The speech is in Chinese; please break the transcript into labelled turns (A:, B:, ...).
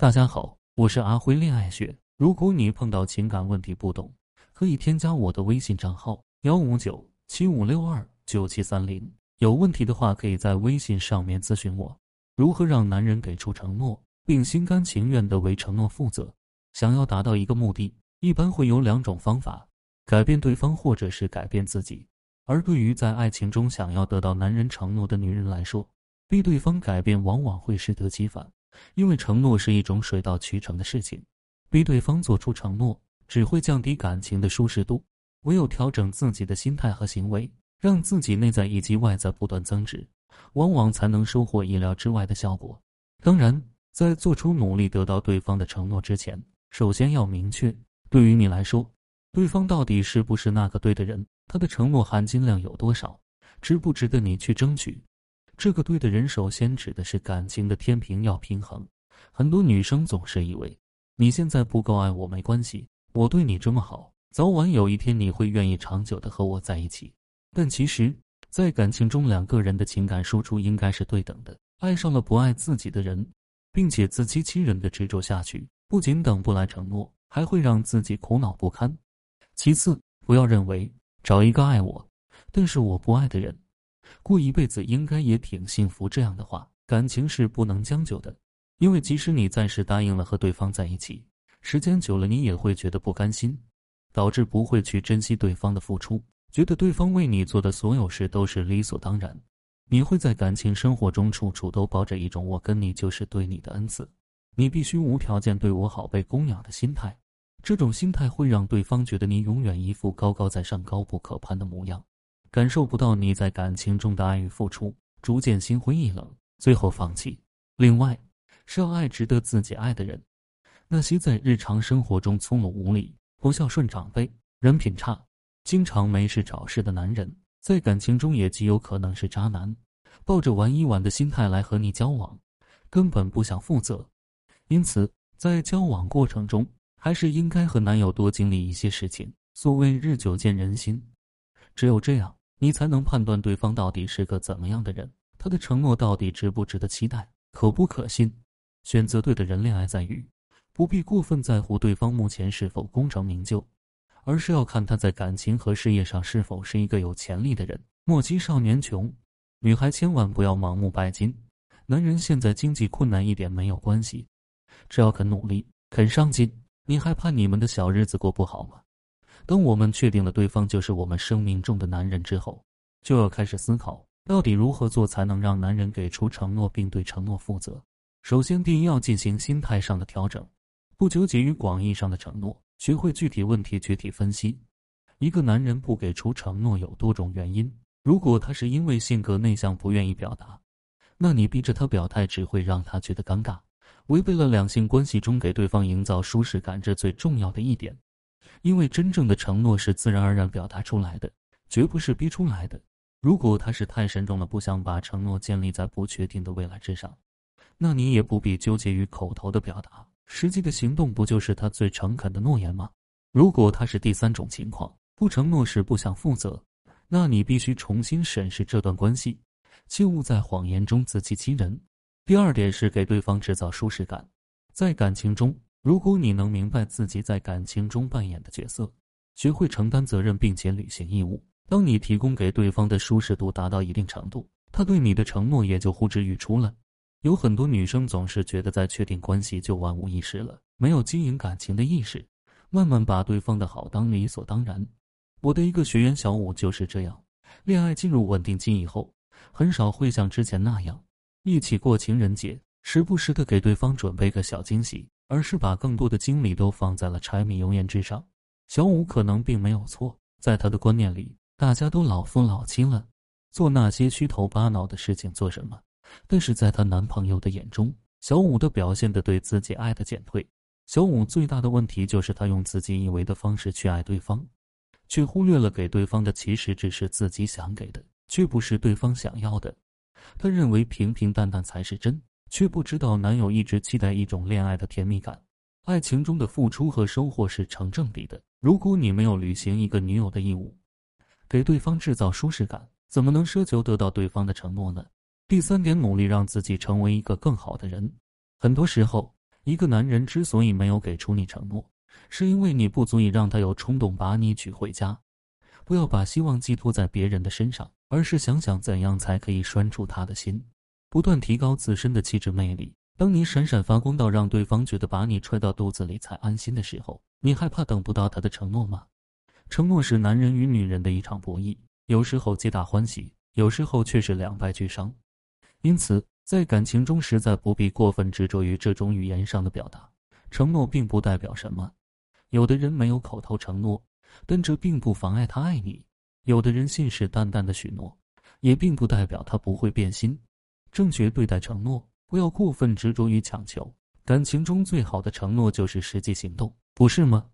A: 大家好，我是阿辉恋爱学。如果你碰到情感问题不懂，可以添加我的微信账号幺五九七五六二九七三零。有问题的话，可以在微信上面咨询我。如何让男人给出承诺，并心甘情愿的为承诺负责？想要达到一个目的，一般会有两种方法：改变对方，或者是改变自己。而对于在爱情中想要得到男人承诺的女人来说，逼对方改变往往会适得其反。因为承诺是一种水到渠成的事情，逼对方做出承诺只会降低感情的舒适度。唯有调整自己的心态和行为，让自己内在以及外在不断增值，往往才能收获意料之外的效果。当然，在做出努力得到对方的承诺之前，首先要明确，对于你来说，对方到底是不是那个对的人？他的承诺含金量有多少？值不值得你去争取？这个对的人，首先指的是感情的天平要平衡。很多女生总是以为你现在不够爱我没关系，我对你这么好，早晚有一天你会愿意长久的和我在一起。但其实，在感情中，两个人的情感输出应该是对等的。爱上了不爱自己的人，并且自欺欺人的执着下去，不仅等不来承诺，还会让自己苦恼不堪。其次，不要认为找一个爱我，但是我不爱的人。过一辈子应该也挺幸福。这样的话，感情是不能将就的，因为即使你暂时答应了和对方在一起，时间久了你也会觉得不甘心，导致不会去珍惜对方的付出，觉得对方为你做的所有事都是理所当然。你会在感情生活中处处都抱着一种“我跟你就是对你的恩赐，你必须无条件对我好、被供养”的心态。这种心态会让对方觉得你永远一副高高在上、高不可攀的模样。感受不到你在感情中的爱与付出，逐渐心灰意冷，最后放弃。另外，是要爱值得自己爱的人。那些在日常生活中粗鲁无礼、不孝顺长辈、人品差、经常没事找事的男人，在感情中也极有可能是渣男，抱着玩一玩的心态来和你交往，根本不想负责。因此，在交往过程中，还是应该和男友多经历一些事情。所谓日久见人心，只有这样。你才能判断对方到底是个怎么样的人，他的承诺到底值不值得期待，可不可信？选择对的人，恋爱在于不必过分在乎对方目前是否功成名就，而是要看他在感情和事业上是否是一个有潜力的人。莫欺少年穷，女孩千万不要盲目拜金。男人现在经济困难一点没有关系，只要肯努力、肯上进，你还怕你们的小日子过不好吗？当我们确定了对方就是我们生命中的男人之后，就要开始思考，到底如何做才能让男人给出承诺并对承诺负责。首先，第一要进行心态上的调整，不纠结于广义上的承诺，学会具体问题具体分析。一个男人不给出承诺有多种原因，如果他是因为性格内向不愿意表达，那你逼着他表态只会让他觉得尴尬，违背了两性关系中给对方营造舒适感这最重要的一点。因为真正的承诺是自然而然表达出来的，绝不是逼出来的。如果他是太慎重了，不想把承诺建立在不确定的未来之上，那你也不必纠结于口头的表达，实际的行动不就是他最诚恳的诺言吗？如果他是第三种情况，不承诺是不想负责，那你必须重新审视这段关系，切勿在谎言中自欺欺人。第二点是给对方制造舒适感，在感情中。如果你能明白自己在感情中扮演的角色，学会承担责任并且履行义务，当你提供给对方的舒适度达到一定程度，他对你的承诺也就呼之欲出了。有很多女生总是觉得在确定关系就万无一失了，没有经营感情的意识，慢慢把对方的好当理所当然。我的一个学员小五就是这样，恋爱进入稳定期以后，很少会像之前那样一起过情人节，时不时的给对方准备个小惊喜。而是把更多的精力都放在了柴米油盐之上。小五可能并没有错，在他的观念里，大家都老夫老妻了，做那些虚头巴脑的事情做什么？但是在她男朋友的眼中，小五的表现的对自己爱的减退。小五最大的问题就是他用自己以为的方式去爱对方，却忽略了给对方的其实只是自己想给的，却不是对方想要的。他认为平平淡淡才是真。却不知道男友一直期待一种恋爱的甜蜜感，爱情中的付出和收获是成正比的。如果你没有履行一个女友的义务，给对方制造舒适感，怎么能奢求得到对方的承诺呢？第三点，努力让自己成为一个更好的人。很多时候，一个男人之所以没有给出你承诺，是因为你不足以让他有冲动把你娶回家。不要把希望寄托在别人的身上，而是想想怎样才可以拴住他的心，不断提高自身的气质魅力。当你闪闪发光到让对方觉得把你揣到肚子里才安心的时候，你害怕等不到他的承诺吗？承诺是男人与女人的一场博弈，有时候皆大欢喜，有时候却是两败俱伤。因此，在感情中实在不必过分执着于这种语言上的表达。承诺并不代表什么，有的人没有口头承诺，但这并不妨碍他爱你；有的人信誓旦旦的许诺，也并不代表他不会变心。正确对待承诺，不要过分执着于强求。感情中最好的承诺就是实际行动，不是吗？